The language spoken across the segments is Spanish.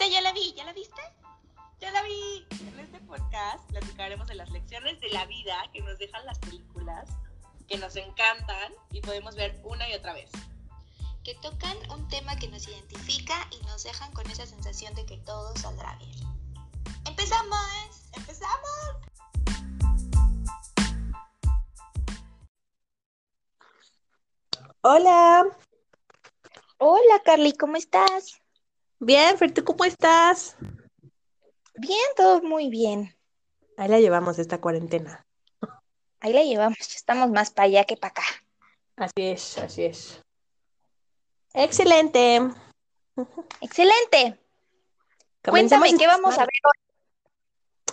Esa ya la vi, ¿ya la viste? Ya la vi. En este podcast platicaremos de las lecciones de la vida que nos dejan las películas, que nos encantan y podemos ver una y otra vez. Que tocan un tema que nos identifica y nos dejan con esa sensación de que todo saldrá bien. ¡Empezamos! ¡Empezamos! Hola, Hola Carly, ¿cómo estás? Bien, Fer, ¿tú cómo estás? Bien, todo muy bien. Ahí la llevamos esta cuarentena. Ahí la llevamos, estamos más para allá que para acá. Así es, así es. Excelente. Excelente. Comencemos Cuéntame, ¿qué vamos a ver hoy?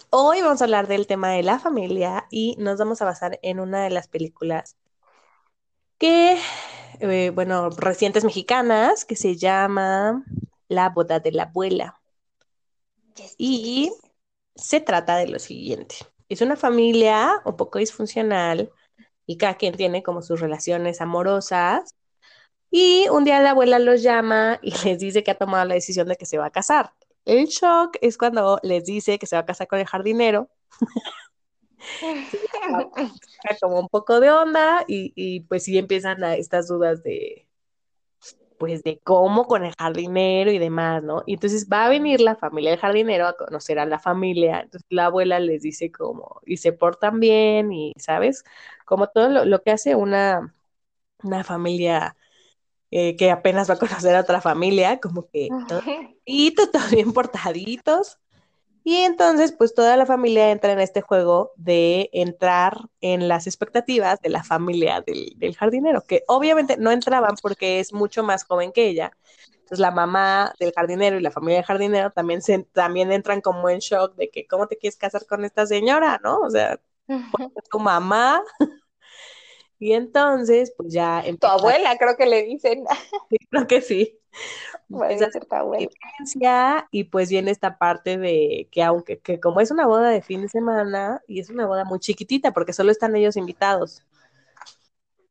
Hoy vamos a hablar del tema de la familia y nos vamos a basar en una de las películas que, eh, bueno, recientes mexicanas, que se llama La boda de la abuela. Yes, Y yes. se trata de lo siguiente. Es una familia un poco disfuncional y cada quien tiene como sus relaciones amorosas. Y un día la abuela los llama y les dice que ha tomado la decisión de que se va a casar. El shock es cuando les dice que se va a casar con el jardinero, como un poco de onda y, y pues sí empiezan a- estas dudas de, pues de cómo con el jardinero y demás, ¿no? Y entonces va a venir la familia del jardinero a conocer a la familia, entonces la abuela les dice como, y se portan bien y, ¿sabes? Como todo lo, lo que hace una, una familia eh, que apenas va a conocer a otra familia, como que todo y todos bien portaditos. Y entonces, pues toda la familia entra en este juego de entrar en las expectativas de la familia del, del jardinero, que obviamente no entraban porque es mucho más joven que ella. Entonces la mamá del jardinero y la familia del jardinero también, se, también entran como en shock de que, ¿cómo te quieres casar con esta señora? ¿No? O sea, tu mamá. Y entonces, pues ya Tu abuela, creo que le dicen. creo que sí, Puede ser tu abuela. y pues viene esta parte de que aunque que como es una boda de fin de semana y es una boda muy chiquitita porque solo están ellos invitados,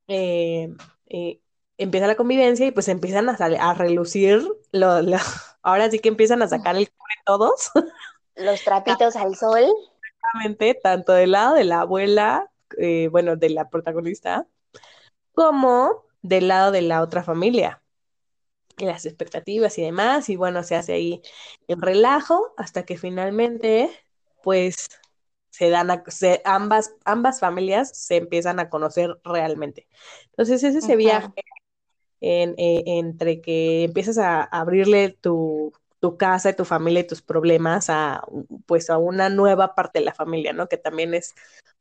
eh, eh, empieza la convivencia y pues empiezan a, a relucir, lo, lo- ahora sí que empiezan a sacar el cobre todos, Los trapitos al sol. realmente, tanto del lado de la abuela, eh, bueno, de la protagonista, como del lado de la otra familia. y las expectativas y demás, y bueno, se hace ahí el relajo hasta que finalmente, pues, se dan a, se- ambas, ambas familias se empiezan a conocer realmente. Entonces es ese viaje en- eh, entre que empiezas a abrirle tu, tu casa y tu familia y tus problemas a, pues, a una nueva parte de la familia, ¿no? Que también es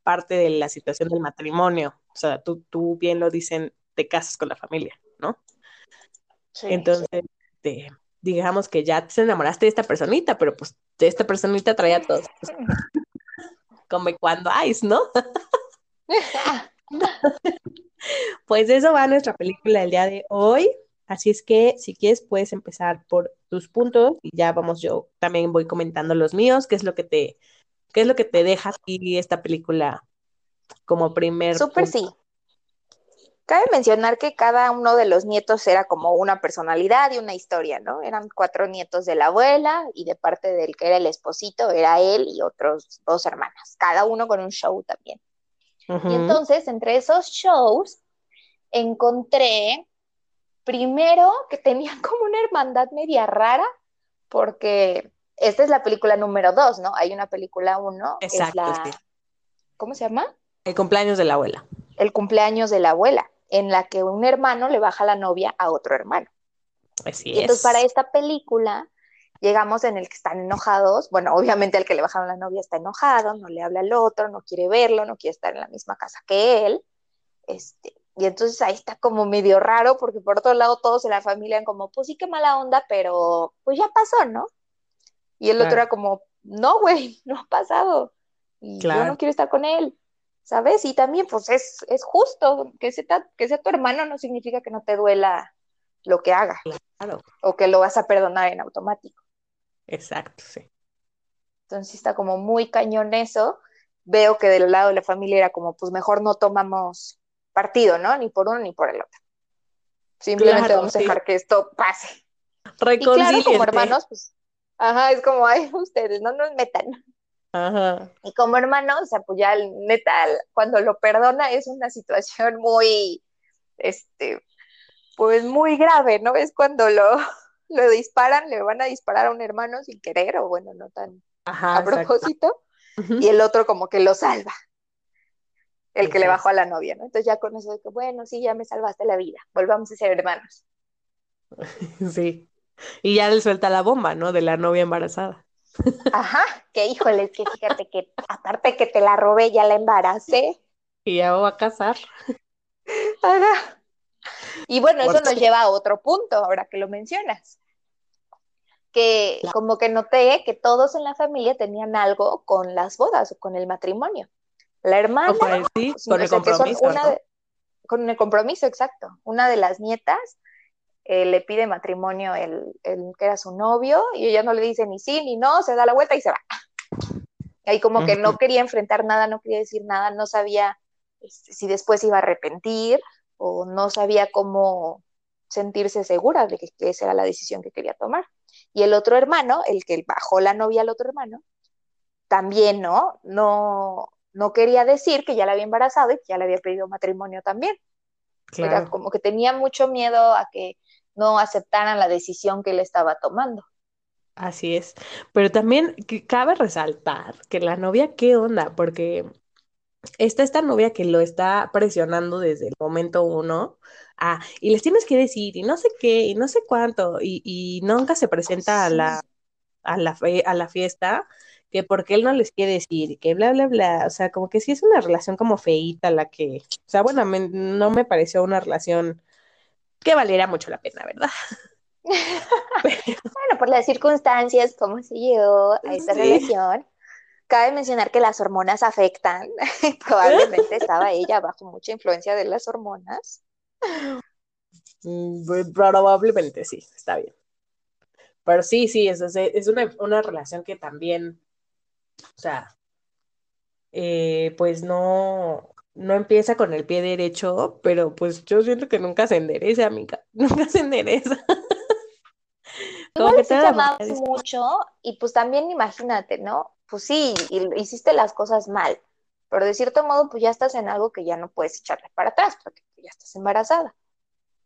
parte de la situación del matrimonio. O sea, tú, tú bien lo dicen, te casas con la familia, ¿no? Sí. Entonces, este, digamos que ya te enamoraste de esta personita, pero pues de esta personita traía pues, como y cuando hay, ¿no? Pues eso va nuestra película del día de hoy. Así es que si quieres puedes empezar por tus puntos y ya vamos, yo también voy comentando los míos, qué es lo que te, qué es lo que te deja aquí esta película como primer Súper sí. Cabe mencionar que cada uno de los nietos era como una personalidad y una historia, ¿no? Eran cuatro nietos de la abuela y de parte del que era el esposito era él y otros dos hermanas, cada uno con un show también. Y entonces, entre esos shows, encontré primero que tenían como una hermandad media rara, porque esta es la película número dos, ¿no? Hay una película uno, que es Exacto, la, sí. ¿cómo se llama? El cumpleaños de la abuela. El cumpleaños de la abuela, en la que un hermano le baja la novia a otro hermano. Así Y entonces es. para esta película llegamos en el que están enojados. Bueno, obviamente el que le bajaron la novia está enojado, no le habla al otro, no quiere verlo, no quiere estar en la misma casa que él. Este, y entonces ahí está como medio raro, porque por otro lado todos en la familia eran como, pues sí, qué mala onda, pero pues ya pasó, ¿no? Y el otro era como, no, güey, no ha pasado. Y yo no quiero estar con él, ¿sabes? Y también, pues es, es justo, que sea, que sea tu hermano no significa que no te duela lo que haga Claro, o que lo vas a perdonar en automático. exacto, sí. Entonces está como muy cañón eso. Veo que del lado de la familia era como, pues mejor no tomamos partido, ¿no? Ni por uno ni por el otro. Simplemente Claro, vamos a sí. dejar que esto pase. Y claro, como hermanos, pues Ajá, es como, ay, ustedes no nos metan. Ajá. Y como hermano, o sea, pues ya neta, cuando lo perdona es una situación muy, este, pues muy grave, ¿no? Es cuando lo, lo disparan, le van a disparar a un hermano sin querer, o bueno, no tan Ajá, a exacto. propósito, Ujú. y el otro como que lo salva, el que le bajó a la novia, ¿no? Entonces ya con eso de que, bueno, sí, ya me salvaste la vida, volvamos a ser hermanos. Sí. Y ya le suelta la bomba, ¿no? De la novia embarazada. Ajá, que híjole, que fíjate que aparte que te la robé, ya la embaracé. Y ya va a casar. Ajá. Y bueno, eso nos lleva a otro punto, ahora que lo mencionas. Que como que noté que todos en la familia tenían algo con las bodas o con el matrimonio. La hermana, O con el sí, con el compromiso, una ¿no? de- con el compromiso, exacto. Una de las nietas eh, le pide matrimonio el, el que era su novio y ella no le dice ni sí ni no, se da la vuelta y se va. Ahí como que no quería enfrentar nada, no quería decir nada, no sabía este, si después iba a arrepentir o no sabía cómo sentirse segura de que, que esa era la decisión que quería tomar. Y el otro hermano, el que bajó la novia al otro hermano, también, ¿no? No, no quería decir que ya la había embarazado y que ya le había pedido matrimonio también. Era Claro. como que tenía mucho miedo a que no aceptaran la decisión que él estaba tomando. Así es. Pero también cabe resaltar que la novia, ¿qué onda? Porque está esta novia que lo está presionando desde el momento uno. Ah, y les tienes que decir, y no sé qué, y no sé cuánto, y, y nunca se presenta a la, a la, fe- a la fiesta, que porque él no les quiere decir, que bla, bla, bla. O sea, como que sí es una relación como feíta la que, o sea, bueno, me- no me pareció una relación que valiera mucho la pena, ¿verdad? Bueno, por las circunstancias, cómo se llegó a esta Sí. relación. Cabe mencionar que las hormonas afectan. Probablemente estaba ella bajo mucha influencia de las hormonas. Mm, pues, Probablemente sí, está bien. Pero sí, sí, es, es- es una, una relación que también, o sea, eh, pues no, no empieza con el pie derecho, pero pues yo siento que nunca se endereza, amiga, nunca se endereza. Como Igual que sí te mucho y pues también imagínate, ¿no? Pues sí, y- hiciste las cosas mal, pero de cierto modo pues ya estás en algo que ya no puedes echarle para atrás porque ya estás embarazada.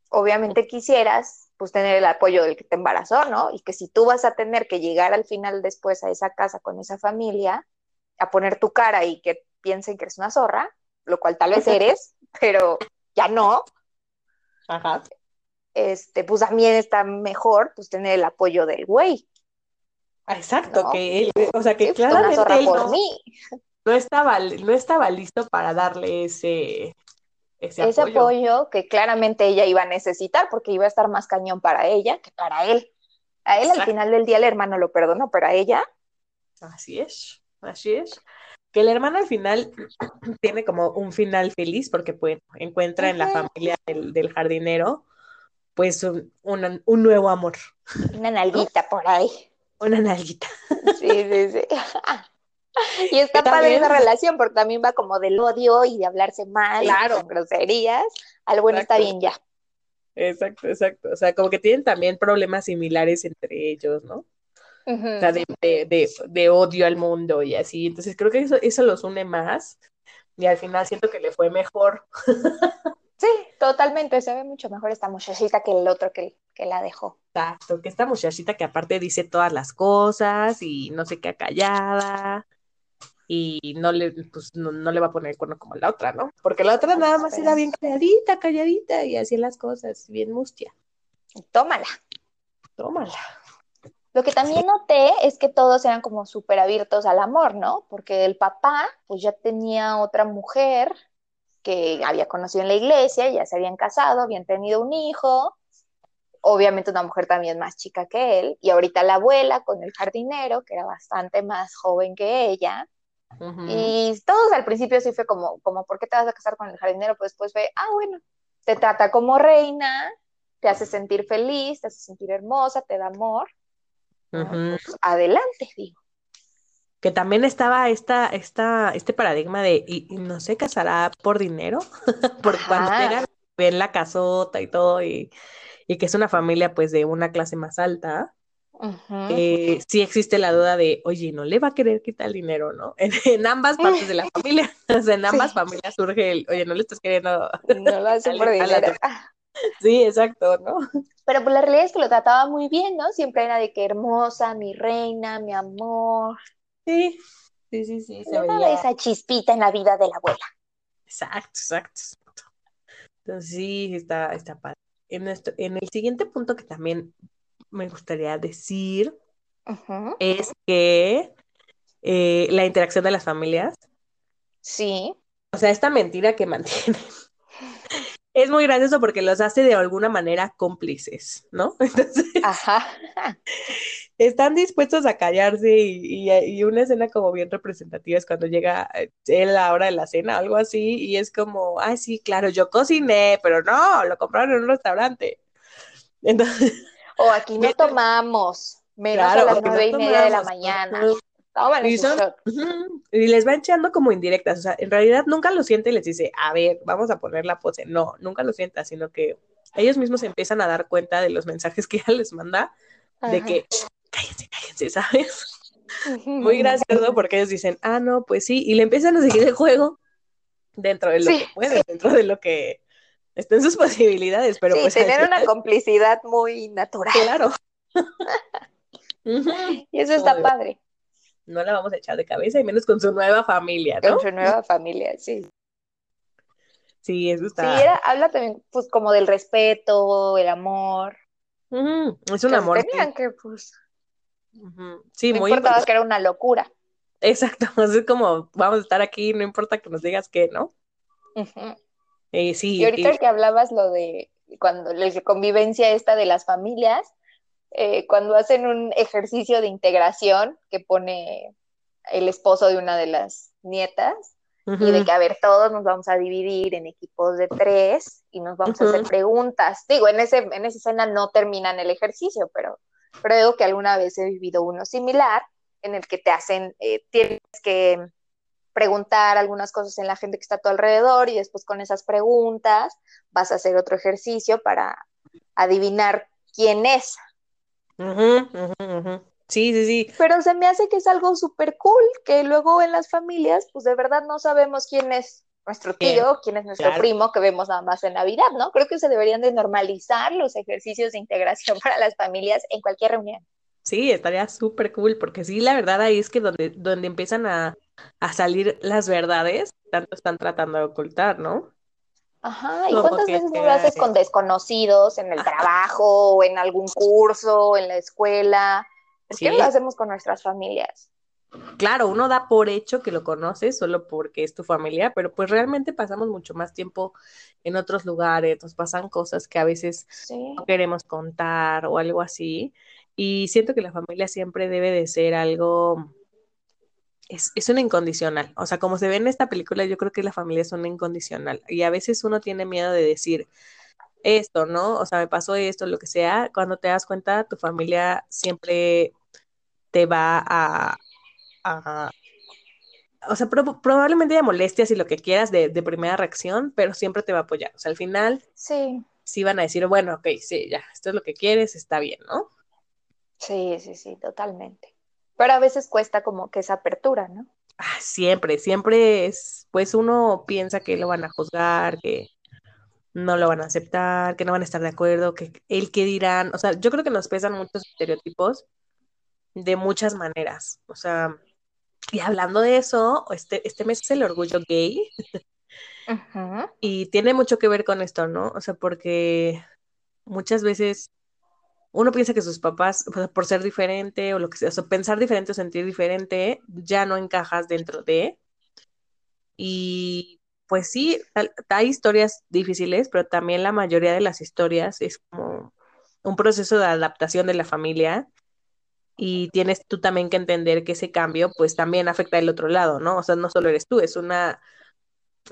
Obviamente quisieras pues tener el apoyo del que te embarazó, ¿no? Y que si tú vas a tener que llegar al final después a esa casa con esa familia a poner tu cara y que piensen que eres una zorra, lo cual tal vez eres, pero ya no, Ajá, este, pues también está mejor pues tener el apoyo del güey. Ah, exacto, No. que él, o sea, que Sí, pues, una claramente zorra él por no, mí. no estaba, no estaba listo para darle ese, ese ese apoyo. apoyo que claramente ella iba a necesitar porque iba a estar más cañón para ella que para él. A él al final del día el hermano lo perdonó, pero a ella, Así es, así es. Que el hermano al final tiene como un final feliz porque pues encuentra en la familia del, del jardinero pues un, un- un nuevo amor, una nalguita por ahí. una nalguita. Sí, sí, sí. Y está padre esa relación porque también va como del odio y de hablarse mal, Claro. con groserías. Al bueno está bien ya. Exacto, exacto. O sea, como que tienen también problemas similares entre ellos, ¿no? O sea, de, de, de, de odio al mundo y así. Entonces creo que eso, eso los une más y al final siento que le fue mejor. Sí, totalmente. Se ve mucho mejor esta muchachita que el otro que, que la dejó. Exacto, que esta muchachita que aparte dice todas las cosas y no se queda callada y no le, pues, no, no le va a poner el cuerno como la otra, ¿no? Porque la otra nada más era bien calladita, calladita y hacía las cosas bien mustia. Tómala. Tómala. Lo que también noté es que todos eran como súper abiertos al amor, ¿no? Porque el papá, pues ya tenía otra mujer que había conocido en la iglesia, ya se habían casado, habían tenido un hijo, obviamente una mujer también más chica que él, y ahorita la abuela con el jardinero, que era bastante más joven que ella, Y todos al principio sí fue como, como, ¿por qué te vas a casar con el jardinero? Pues después fue, ah, bueno, te trata como reina, te hace sentir feliz, te hace sentir hermosa, te da amor. Pues, adelante, digo. Que también estaba esta, esta, este paradigma de, y, y no se casará por dinero, porque Ajá. cuando llegan, ven la casota y todo, y, y que es una familia pues de una clase más alta. Eh, sí existe la duda de, oye, ¿no le va a querer quitar el dinero, no? En, en ambas partes de la familia, o sea, en ambas Sí. familias surge el, oye, no le estás queriendo. No lo hace por dinero. Sí, exacto, ¿no? Pero pues la realidad es que lo trataba muy bien, ¿no? Siempre era de que hermosa, mi reina, mi amor. Sí, sí, sí, sí, se veía. esa chispita en la vida de la abuela. Exacto, exacto. exacto. Entonces sí, está, está padre. En, nuestro- en el siguiente punto que también me gustaría decir es que eh, la interacción de las familias, Sí. o sea, esta mentira que mantienen, es muy gracioso porque los hace de alguna manera cómplices, ¿no? Entonces, Ajá. están dispuestos a callarse y, y- y una escena como bien representativa es cuando llega eh, la hora de la cena, algo así, y es como, ay, sí, claro, yo cociné, pero no, lo compraron en un restaurante. Entonces, O aquí no tomamos, menos claro, a las nueve y media de la mañana. Y son- y les va echando como indirectas, o sea, en realidad nunca lo siente y les dice, a ver, vamos a poner la pose. No, nunca lo sienta, sino que ellos mismos empiezan a dar cuenta de los mensajes que ella les manda, de que cállense, cállense, ¿sabes? Muy gracioso porque ellos dicen, ah, no, pues sí, y le empiezan a seguir el juego dentro de lo Sí. que pueden, dentro de lo que está en sus posibilidades, pero sí, pues tener una complicidad muy natural. claro. Y eso está padre. No la vamos a echar de cabeza y menos con su nueva familia, ¿no? Con su nueva familia, sí. Sí, eso Sí, está. era, habla también, pues, como del respeto, el amor. Es un que amor. tenían que, pues, Ujú. Sí, no muy importaba importante. que era una locura. Exacto. Es como, vamos a estar aquí, no importa que nos digas qué, ¿no? Ujú. Eh, sí, Y ahorita y- que hablabas lo de cuando la convivencia esta de las familias, eh, cuando hacen un ejercicio de integración que pone el esposo de una de las nietas, y de que, a ver, todos nos vamos a dividir en equipos de tres y nos vamos a hacer preguntas. Digo, en, ese, en esa escena no terminan el ejercicio, pero creo que alguna vez he vivido uno similar en el que te hacen, eh, tienes que preguntar algunas cosas en la gente que está a tu alrededor y después con esas preguntas vas a hacer otro ejercicio para adivinar quién es. Sí, sí, sí. Pero se me hace que es algo súper cool, que luego en las familias, pues de verdad no sabemos quién es nuestro tío, quién es nuestro claro. primo, que vemos nada más en Navidad, ¿no? Creo que se deberían de normalizar los ejercicios de integración para las familias en cualquier reunión. Sí, estaría súper cool, porque sí, la verdad ahí es que donde, donde empiezan a, a salir las verdades, tanto están tratando de ocultar, ¿no? Ajá, ¿y Como cuántas veces no lo haces con desconocidos en el Ajá. trabajo o en algún curso, en la escuela? ¿Por qué Sí. lo hacemos con nuestras familias? Claro, uno da por hecho que lo conoces solo porque es tu familia, pero pues realmente pasamos mucho más tiempo en otros lugares, nos pasan cosas que a veces Sí. no queremos contar o algo así. Y siento que la familia siempre debe de ser algo, es, es una incondicional. O sea, como se ve en esta película, yo creo que la familia es una incondicional. Y a veces uno tiene miedo de decir esto, ¿no? O sea, me pasó esto, lo que sea. Cuando te das cuenta, tu familia siempre te va a, a- o sea, prob- probablemente haya molestias y lo que quieras de, de primera reacción, pero siempre te va a apoyar. O sea, al final Sí, sí van a decir, bueno, ok, sí, ya, esto es lo que quieres, está bien, ¿no? Sí, sí, sí, totalmente. Pero a veces cuesta como que esa apertura, ¿no? Ah, siempre, siempre es, pues uno piensa que lo van a juzgar, que no lo van a aceptar, que no van a estar de acuerdo, que el que dirán, o sea, yo creo que nos pesan muchos estereotipos de muchas maneras, o sea, y hablando de eso, este, este mes es el orgullo gay Ujú. y tiene mucho que ver con esto, ¿no? O sea, porque muchas veces uno piensa que sus papás, por ser diferente o lo que sea, o sea, pensar diferente o sentir diferente, ya no encajas dentro de. Y pues sí, hay historias difíciles, pero también la mayoría de las historias es como un proceso de adaptación de la familia y tienes tú también que entender que ese cambio pues también afecta al otro lado, ¿no? O sea, no solo eres tú, es una,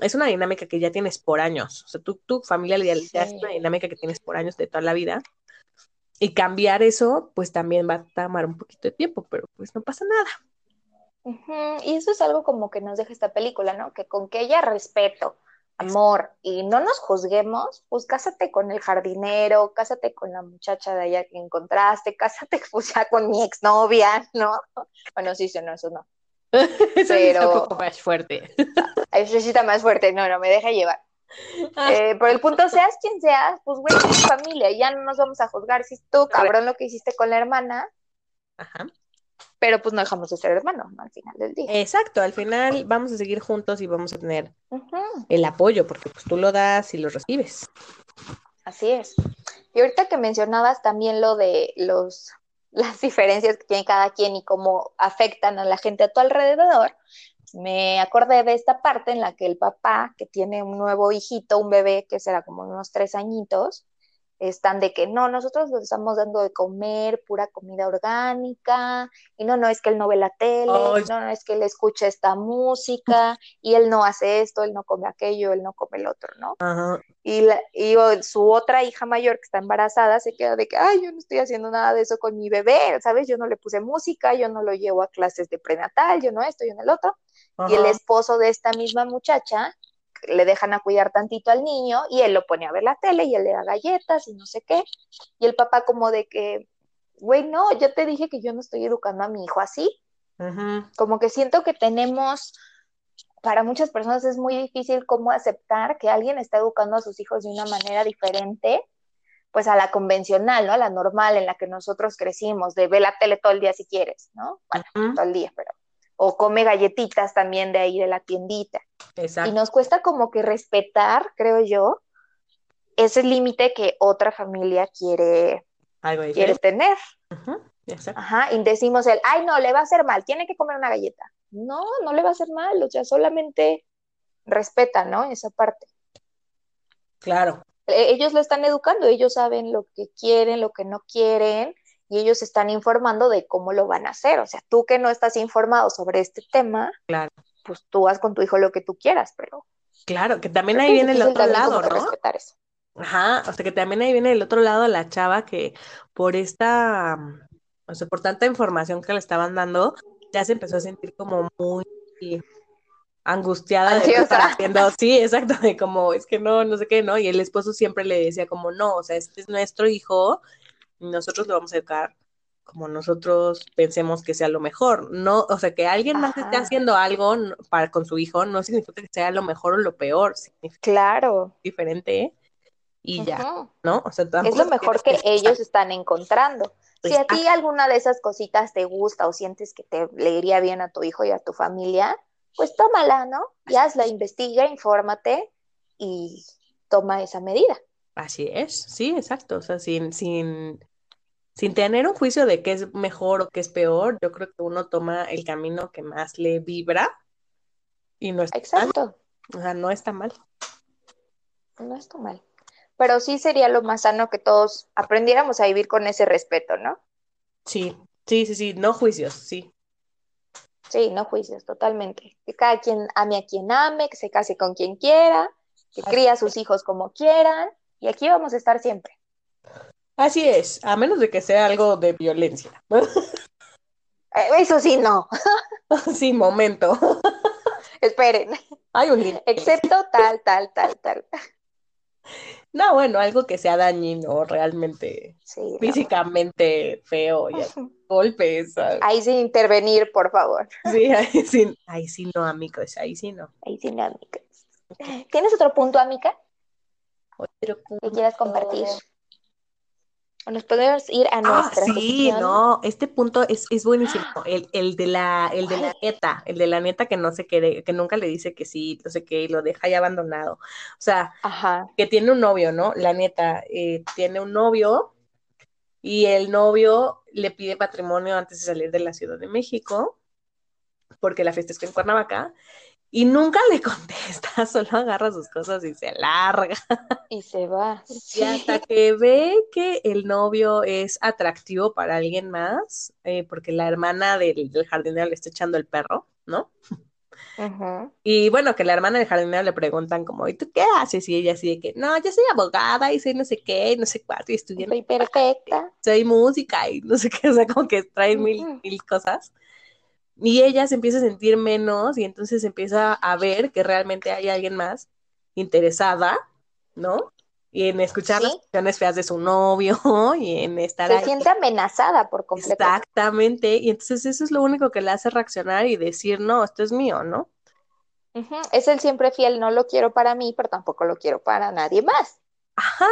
es una dinámica que ya tienes por años. O sea, tú, tu familia ya, ya es Sí. una dinámica que tienes por años de toda la vida. Y cambiar eso, pues también va a tomar un poquito de tiempo, pero pues no pasa nada. Y eso es algo como que nos deja esta película, ¿no? Que con que haya respeto amor, y no nos juzguemos, pues cásate con el jardinero, cásate con la muchacha de allá que encontraste, cásate pues ya con mi exnovia, ¿no? Bueno, sí, sí, no, eso no. Eso Pero- un poco más fuerte. Eso sí está más fuerte, no, no, me deja llevar. Ah. Eh, por el punto, seas quien seas, pues güey, es familia, y ya no nos vamos a juzgar si estuvo cabrón lo que hiciste con la hermana, Ajá. pero pues no dejamos de ser hermanos, ¿no? Al final del día. Exacto, al final vamos a seguir juntos y vamos a tener el apoyo, porque pues tú lo das y lo recibes. Así es. Y ahorita que mencionabas también lo de los las diferencias que tiene cada quien y cómo afectan a la gente a tu alrededor, me acordé de esta parte en la que el papá, que tiene un nuevo hijito, un bebé que será como unos tres añitos, están de que no, nosotros le estamos dando de comer pura comida orgánica, y no, no es que él no ve la tele, Ay. no, no es que él escucha esta música, y él no hace esto, él no come aquello, él no come el otro, ¿no? Ajá. Y, la- y su otra hija mayor que está embarazada se queda de que, ay, yo no estoy haciendo nada de eso con mi bebé, ¿sabes? Yo no le puse música, yo no lo llevo a clases de prenatal, yo no esto, yo no el otro. Y el esposo de esta misma muchacha le dejan a cuidar tantito al niño y él lo pone a ver la tele y él le da galletas y no sé qué. Y el papá como de que, güey, no, yo te dije que yo no estoy educando a mi hijo así. Como que siento que tenemos, para muchas personas es muy difícil cómo aceptar que alguien está educando a sus hijos de una manera diferente, pues a la convencional, ¿no? A la normal en la que nosotros crecimos, de ver la tele todo el día si quieres, ¿no? Bueno, todo el día, pero... O come galletitas también de ahí de la tiendita. Y Exacto. nos cuesta como que respetar, creo yo, ese límite que otra familia quiere, Algo quiere tener. Exacto. Ajá, y decimos el, ay, no, le va a hacer mal, tiene que comer una galleta. No, no le va a hacer mal, o sea, solamente respeta, ¿no? Esa parte. Claro. E- Ellos lo están educando, ellos saben lo que quieren, lo que no quieren, y ellos están informando de cómo lo van a hacer. O sea, tú que no estás informado sobre este tema, Claro. pues tú haz con tu hijo lo que tú quieras, pero Claro, que también ahí viene el otro lado, ¿no? respetar eso. Ajá, o sea que también ahí viene el otro lado la chava que por esta, o sea, por tanta información que le estaban dando, ya se empezó a sentir como muy angustiada de haciendo. Sí, exacto, de como, es que no, no sé qué, ¿no? Y el esposo siempre le decía como, no, o sea, este es nuestro hijo nosotros lo vamos a educar como nosotros pensemos que sea lo mejor. No, o sea, que alguien más esté haciendo algo para con su hijo no significa que sea lo mejor o lo peor, significa Claro. diferente y ya. ¿no? O sea, Es lo mejor que ellos están encontrando. Si a ti alguna de esas cositas te gusta o sientes que te le iría bien a tu hijo y a tu familia, pues tómala, ¿no? Y hazla, investiga, infórmate y toma esa medida. Así es, sí, exacto. O sea, sin, sin, sin tener un juicio de qué es mejor o qué es peor, yo creo que uno toma el camino que más le vibra y no está mal. Exacto, O sea, no está mal. no está mal. Pero sí sería lo más sano que todos aprendiéramos a vivir con ese respeto, ¿no? Sí, sí, sí, sí, no juicios, sí. Sí, no juicios, totalmente. Que cada quien ame a quien ame, que se case con quien quiera, que críe a sus hijos como quieran, y aquí vamos a estar siempre. Así es, a menos de que sea algo de violencia. Eh, Eso sí, no. Sí, momento. Esperen. Hay un límite. Excepto tal, tal, tal, tal. No, bueno, algo que sea dañino realmente, Sí, no. físicamente feo, y golpes. ¿sabes? Ahí sin intervenir, por favor. Sí, ahí sí, ahí sí no, amigos, ahí sí no. Ahí sin amigas. ¿Tienes otro punto, amiga, Otro que quieras compartir? O nos podemos ir a Ah, nuestra sí, sección. no, este punto es, es buenísimo. El, el de la, el de la nieta, el de la nieta que no se quiere, que nunca le dice que sí, no sé qué, y lo deja ahí abandonado. O sea, Ajá. que tiene un novio, ¿no? La nieta eh, tiene un novio y el novio le pide matrimonio antes de salir de la Ciudad de México, porque la fiesta es en Cuernavaca, y nunca le contesta, solo agarra sus cosas y se larga. Y se va. Y hasta que ve que el novio es atractivo para alguien más, eh, porque la hermana del, del jardinero le está echando el perro, ¿no? Ujú. Y bueno, que la hermana del jardinero le preguntan como, ¿y tú qué haces? Y ella así de que, no, yo soy abogada y soy no sé qué, y no sé cuánto, y estudié, Soy perfecta. soy música y no sé qué, o sea, como que traen mil, mil cosas. Y ella se empieza a sentir menos y entonces empieza a ver que realmente hay alguien más interesada, ¿no? Y en escuchar las canciones feas de su novio y en estar Se ahí. siente amenazada por completo. Exactamente, y entonces eso es lo único que le hace reaccionar y decir, no, esto es mío, ¿no? Es el siempre fiel, no lo quiero para mí, pero tampoco lo quiero para nadie más. Ajá.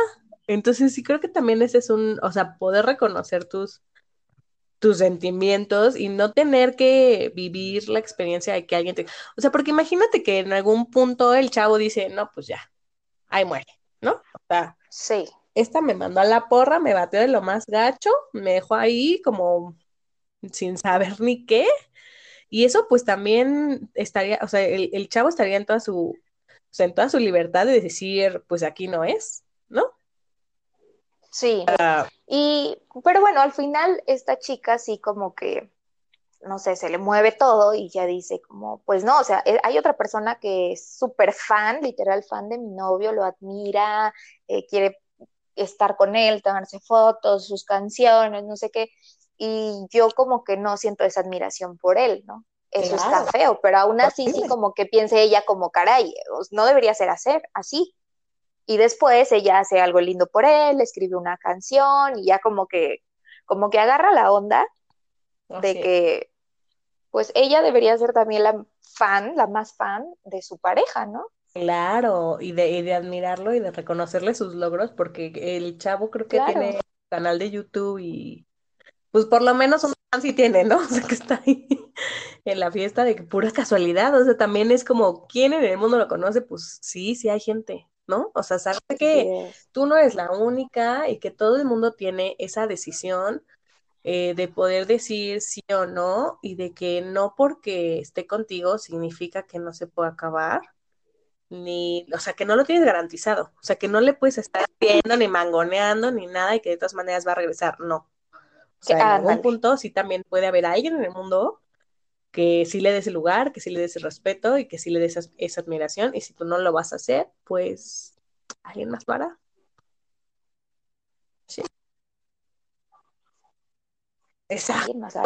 Entonces sí creo que también ese es un, o sea, poder reconocer tus, tus sentimientos y no tener que vivir la experiencia de que alguien te... O sea, porque imagínate que en algún punto el chavo dice, no, pues ya, ahí muere, ¿no? O sea, Sí, esta me mandó a la porra, me bateó de lo más gacho, me dejó ahí como sin saber ni qué. Y eso pues también estaría, o sea, el, el chavo estaría en toda su, o sea, en toda su libertad de decir, pues aquí no es. Sí. Ah, Y, pero bueno, al final esta chica sí como que, no sé, se le mueve todo y ya dice como, pues no, o sea, eh, hay otra persona que es súper fan, literal fan de mi novio, lo admira, eh, quiere estar con él, tomarse fotos, sus canciones, no sé qué, y yo como que no siento esa admiración por él, ¿no? Eso Claro. está feo, pero aún así sí como que piense ella como, caray, no debería ser hacer así. Y después ella hace algo lindo por él, escribe una canción y ya como que, como que agarra la onda de que, pues ella debería ser también la fan, la más fan de su pareja, ¿no? Claro, y de, y de admirarlo y de reconocerle sus logros, porque el chavo creo que Claro. tiene canal de YouTube y pues por lo menos un fan sí tiene, ¿no? O sea, que está ahí en la fiesta de que pura casualidad, o sea, también es como, ¿quién en el mundo lo conoce? Pues sí, sí hay gente, ¿no? O sea, sabe que tú no eres la única y que todo el mundo tiene esa decisión eh, de poder decir sí o no y de que no porque esté contigo significa que no se puede acabar, ni, o sea, que no lo tienes garantizado, o sea, que no le puedes estar viendo ni mangoneando ni nada y que de todas maneras va a regresar, no. O sea, en algún Ándale. punto sí también puede haber alguien en el mundo que sí le des el lugar, que sí le des el respeto y que sí le des esa, esa admiración y si tú no lo vas a hacer, pues alguien más lo hará. Sí. Exacto. Más.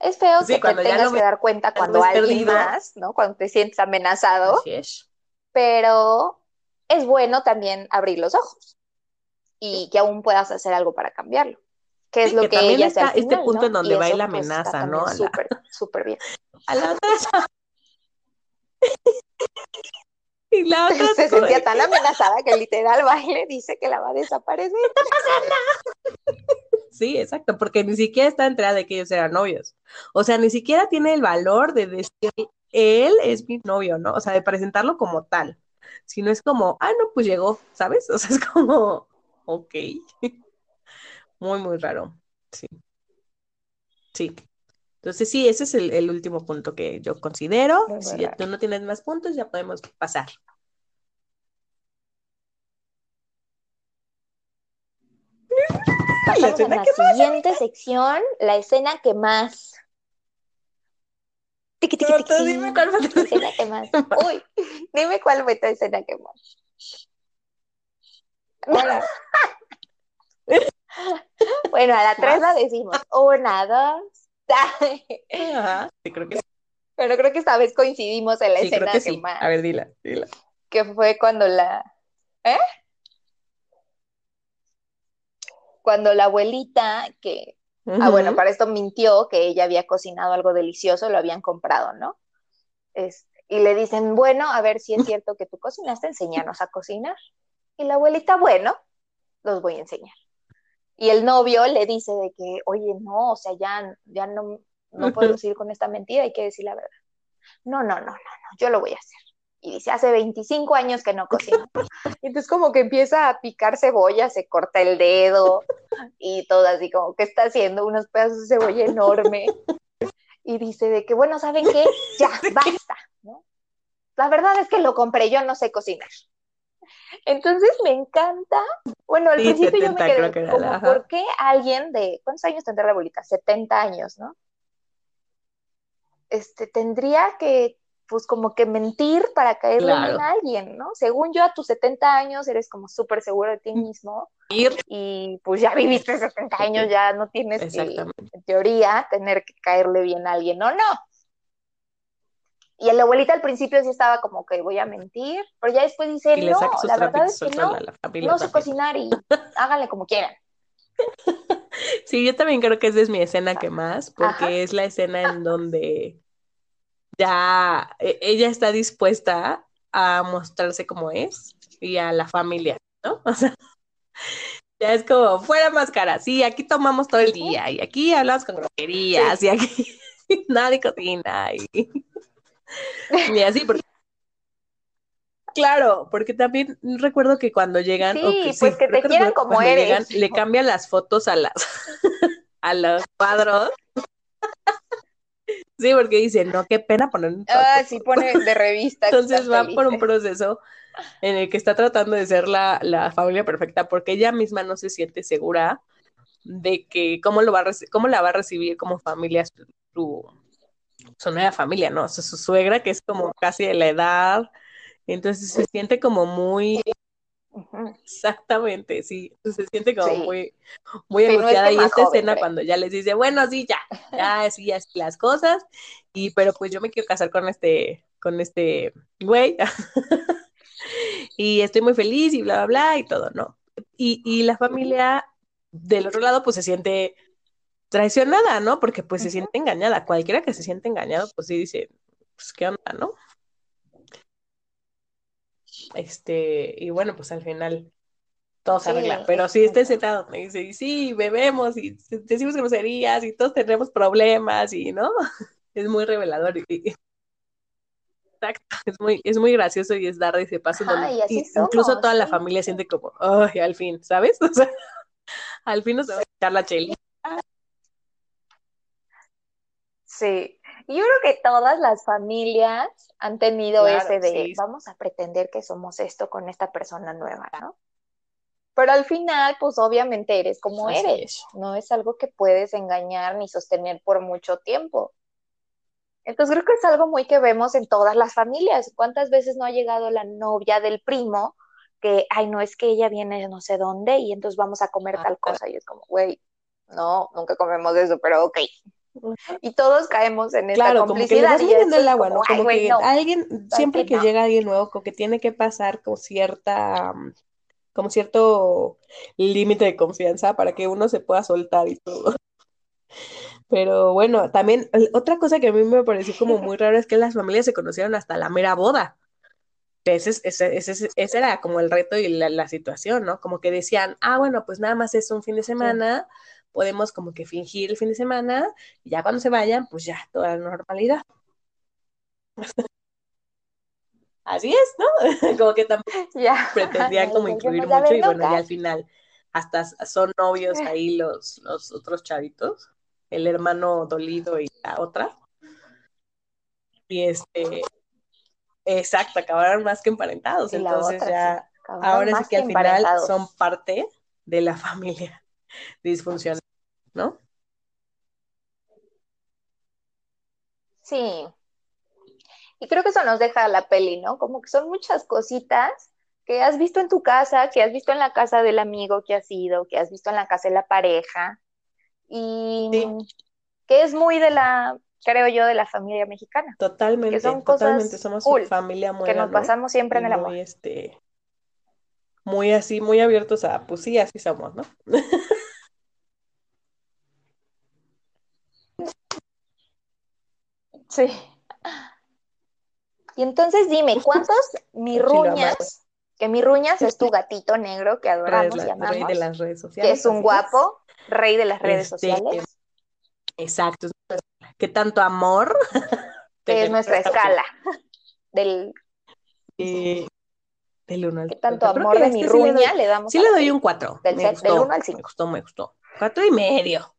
Es feo Sí, que te tengas que dar cuenta cuando alguien perdido. más, ¿no? Cuando te sientes amenazado, Así es. pero es bueno también abrir los ojos y que aún puedas hacer algo para cambiarlo. Que es Sí, lo que que también ella hace está al este punto ¿no? en donde Y va y la pues, amenaza, ¿no? Súper, súper bien. A la otra. Y la otra Se sentía tan amenazada que literal va y le dice que la va a desaparecer. Sí, exacto, porque ni siquiera está enterada de que ellos eran novios. O sea, ni siquiera tiene el valor de decir, él es mi novio, ¿no? O sea, de presentarlo como tal. Si no es como, ah, no, pues llegó, ¿sabes? O sea, es como, ok. Muy, muy raro. Sí. Sí. Entonces, sí, ese es el, el último punto que yo considero. Muy, si ya tú no tienes más puntos, ya podemos pasar. Pasamos a escena la que siguiente sección, la escena que más. No, tiqui. dime cuál fue tu La escena que más. Uy, dime cuál fue tu escena que más. Ahora, Bueno, a la tres la decimos. Una, dos. ajá, sí, creo que sí. Pero creo que esta vez coincidimos en la Sí, creo escena que más. A ver, dila, dila. que fue cuando la. ¿Eh? Cuando la abuelita, que. Ah, bueno, para esto mintió que ella había cocinado algo delicioso, lo habían comprado, ¿no? Este, y le dicen, bueno, a ver si es cierto que tú cocinaste, enséñanos a cocinar. Y la abuelita, bueno, los voy a enseñar. Y el novio le dice de que, oye, no, o sea, ya, ya no, no podemos ir con esta mentira, hay que decir la verdad. No, no, no, no, no, yo lo voy a hacer. Y dice, hace 25 años que no cocino. Y entonces como que empieza a picar cebolla, se corta el dedo y todo así como que está haciendo unos pedazos de cebolla enorme. Y dice de que, bueno, ¿saben qué? Ya, basta, ¿no? La verdad es que lo compré, yo no sé cocinar. Entonces me encanta. Bueno, al Sí, principio yo 70 me quedé que como, la-. ¿por qué alguien de, ¿cuántos años tendrá la abuelita? 70 años, ¿no? Este, tendría que, pues como que mentir para caerle Claro. bien a alguien, ¿no? Según yo, a tus 70 años eres como súper seguro de ti mismo Ir, y pues ya viviste 70 años, ya no tienes que, en teoría, tener que caerle bien a alguien, ¿o no? Y la abuelita al principio sí estaba como que voy a mentir, pero ya después dice, no, la verdad es que no, la no sé cocinar y háganle como quieran. Sí, yo también creo que esa es mi escena que más, porque Ajá. es la escena en donde ya e- ella está dispuesta a mostrarse como es y a la familia, ¿no? O sea, ya es como, fuera máscara, sí, aquí tomamos todo el día y aquí hablamos con groserías y aquí nadie cocina y, y así, porque Claro, porque también recuerdo que cuando llegan, Sí, pues que te quieran que como eres. llegan, le cambian las fotos a las a los cuadros. Sí, porque dicen, no, qué pena poner un Ah, sí pone de revista. Entonces va por un proceso en el que está tratando de ser la, la familia perfecta, porque ella misma no se siente segura de que cómo lo va a cómo la va a recibir como familia su, su, su nueva familia, ¿no? O sea, su suegra, que es como casi de la edad, entonces se siente como muy. Exactamente, sí, se siente como Sí. muy, muy es angustiada que y esta joven, escena creo. cuando ya les dice, bueno, sí, ya, ya, sí, ya, sí, las cosas, y pero pues yo me quiero casar con este, con este güey, y estoy muy feliz y bla, bla, bla, y todo, ¿no? Y, y la familia del otro lado pues se siente traicionada, ¿no? Porque pues se siente engañada, cualquiera que se siente engañado pues sí dice, pues qué onda, ¿no? Este, y bueno, pues al final todo se Sí, arregla. Pero sí, cierto. escena donde dice, y sí, bebemos y decimos groserías y todos tenemos problemas y, ¿no? Es muy revelador y, y- exacto, es muy, es muy gracioso y es dar ese paso en Ajá, donde y i- incluso toda la familia siente como, ay, al fin, ¿sabes? O sea, al fin nos vamos a echar la chelita. Sí. Y yo creo que todas las familias han tenido Claro, ese de sí. vamos a pretender que somos esto con esta persona nueva, ¿no? Pero al final, pues obviamente eres como Así eres. es. No es algo que puedes engañar ni sostener por mucho tiempo. Entonces creo que es algo muy que vemos en todas las familias. ¿Cuántas veces no ha llegado la novia del primo que, ay, no es que ella viene de no sé dónde y entonces vamos a comer tal cosa? Y es como, güey, no, nunca comemos eso, pero ok. Y todos caemos en esta Claro, como que le complicidad. vas y midiendo eso el es agua, como, ¿no? ay, Como güey, que no. alguien, ¿sabes siempre que No. llega alguien nuevo, como que tiene que pasar con cierta, mm, como cierto límite de confianza para que uno se pueda soltar y todo. Pero bueno, también otra cosa que a mí me pareció como muy raro es que las familias se conocieron hasta la mera boda. Ese, es- ese, ese, ese era como el reto y la, la situación, ¿no? Como que decían, ah, bueno, pues nada más es un fin de semana, podemos como que fingir el fin de semana y ya cuando se vayan, pues ya, toda la normalidad. Así es, ¿no? Como que tampoco Ya. pretendían como incluir mucho y bueno, ya al final hasta son novios ahí los, los otros chavitos, el hermano dolido y la otra. Y este, exacto, acabaron más que emparentados, Y entonces otra, ya, ahora sí que que al final son parte de la familia disfuncional, ¿no? Sí. Y creo que eso nos deja la peli, ¿no? Como que son muchas cositas que has visto en tu casa, que has visto en la casa del amigo que has ido, que has visto en la casa de la pareja, y Sí. que es muy de la, creo yo, de la familia mexicana, que Totalmente, son totalmente, cosas somos cool, familia que nos pasamos siempre y en el amor. muy, este, muy así, muy abiertos a, pues sí, así somos, ¿no? Sí. Y entonces dime, ¿cuántos mirruñas, que mirruñas es tu gatito negro que adoramos y la- rey amamos, de las redes que sociales. es un guapo, rey de las redes Este, sociales, Exacto. ¿Qué tanto amor? que es nuestra escala del Eh, del 1 al que tanto 50. Creo amor que de este mi sí le doy, ruña le damos sí le doy un 4. Del me set- gustó, del uno al me cinco. gustó, me gustó. Cuatro y medio.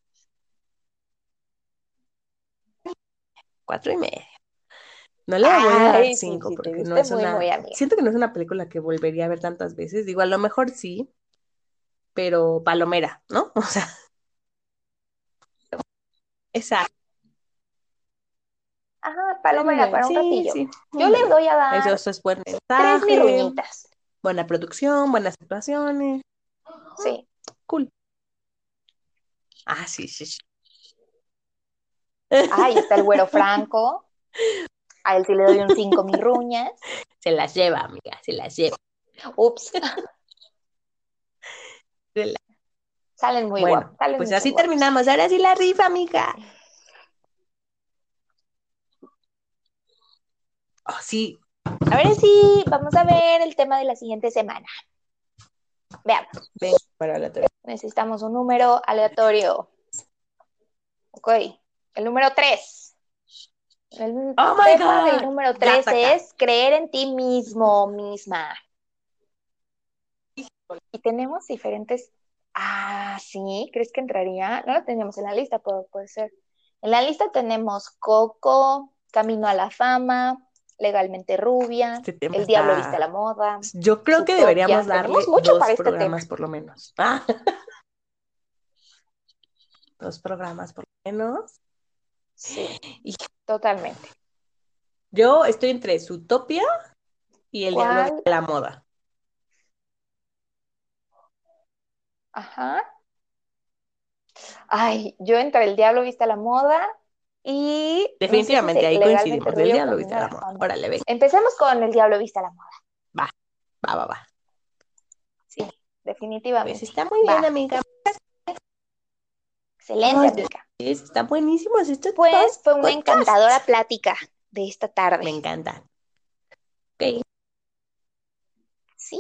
Cuatro y medio. No le voy a dar sí, cinco sí, porque no es muy, una. muy. Siento que no es una película que volvería a ver tantas veces. Digo, a lo mejor sí, pero palomera, ¿no? O sea, exacto. Ajá, palomera para un ratillo. sí. Yo le doy a dar Eso, es buen tres mirruñitas. buena producción, buenas situaciones. Sí. Cool. Ah, sí, sí, sí. Ay, está el güero Franco. A él sí le doy un 5 mirruñas. Se las lleva, amiga, se las lleva. Ups. La- Salen muy Bueno, guapos. salen pues muy así guapos. terminamos. Ahora sí la rifa, amiga. Oh, sí. Ahora sí, vamos a ver el tema de la siguiente semana. Veamos. Ven, para otra. Necesitamos un número aleatorio. Ok. El número 3. El Oh my tema God. del número Ya 3 está acá. es creer en ti mismo, misma. Y tenemos diferentes. Ah, sí, ¿crees que entraría? No lo teníamos en la lista, pero puede ser. En la lista tenemos Coco, Camino a la Fama, Legalmente Rubia, Este tema El Diablo Viste a la Moda. Yo creo que deberíamos darle mucho dos para este programas por lo menos. Ah. Dos programas por lo menos. Sí, Y- totalmente. Yo estoy entre Zootopia y el ¿Cuál? diablo de la moda. Ajá. Ay, yo entre El Diablo Viste a la Moda y... no sé si Definitivamente ahí coincidimos. El diablo viste la moda. Órale. Empecemos con El Diablo Viste a la Moda. Va, va, va. Sí, definitivamente. Pues está muy bien, Va. amiga. Excelente, Ay, amiga. Es- Están buenísimos estos Pues fue una encantadora plática de esta Me tarde. encantan. Ok. Sí.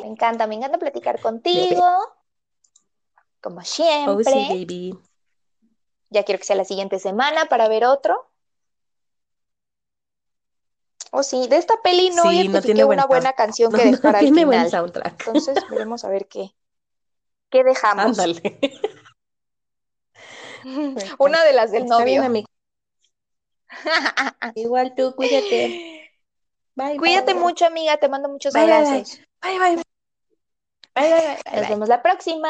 Me encanta, me encanta platicar contigo. Como Oh, siempre. sí, baby. Ya quiero que sea la siguiente semana para ver otro. Oh, sí, de esta peli no Sí, no tiene una buena sound- canción No, que no dejar al tiene buen final. soundtrack. Entonces, veremos a ver qué, qué dejamos. Ándale. Una de las del novio. Igual tú, cuídate. Bye, Cuídate bye. mucho, amiga. Te mando muchos Bye, bye, bye. abrazos. Bye, bye. Bye, bye, bye, bye, Nos bye. vemos la próxima.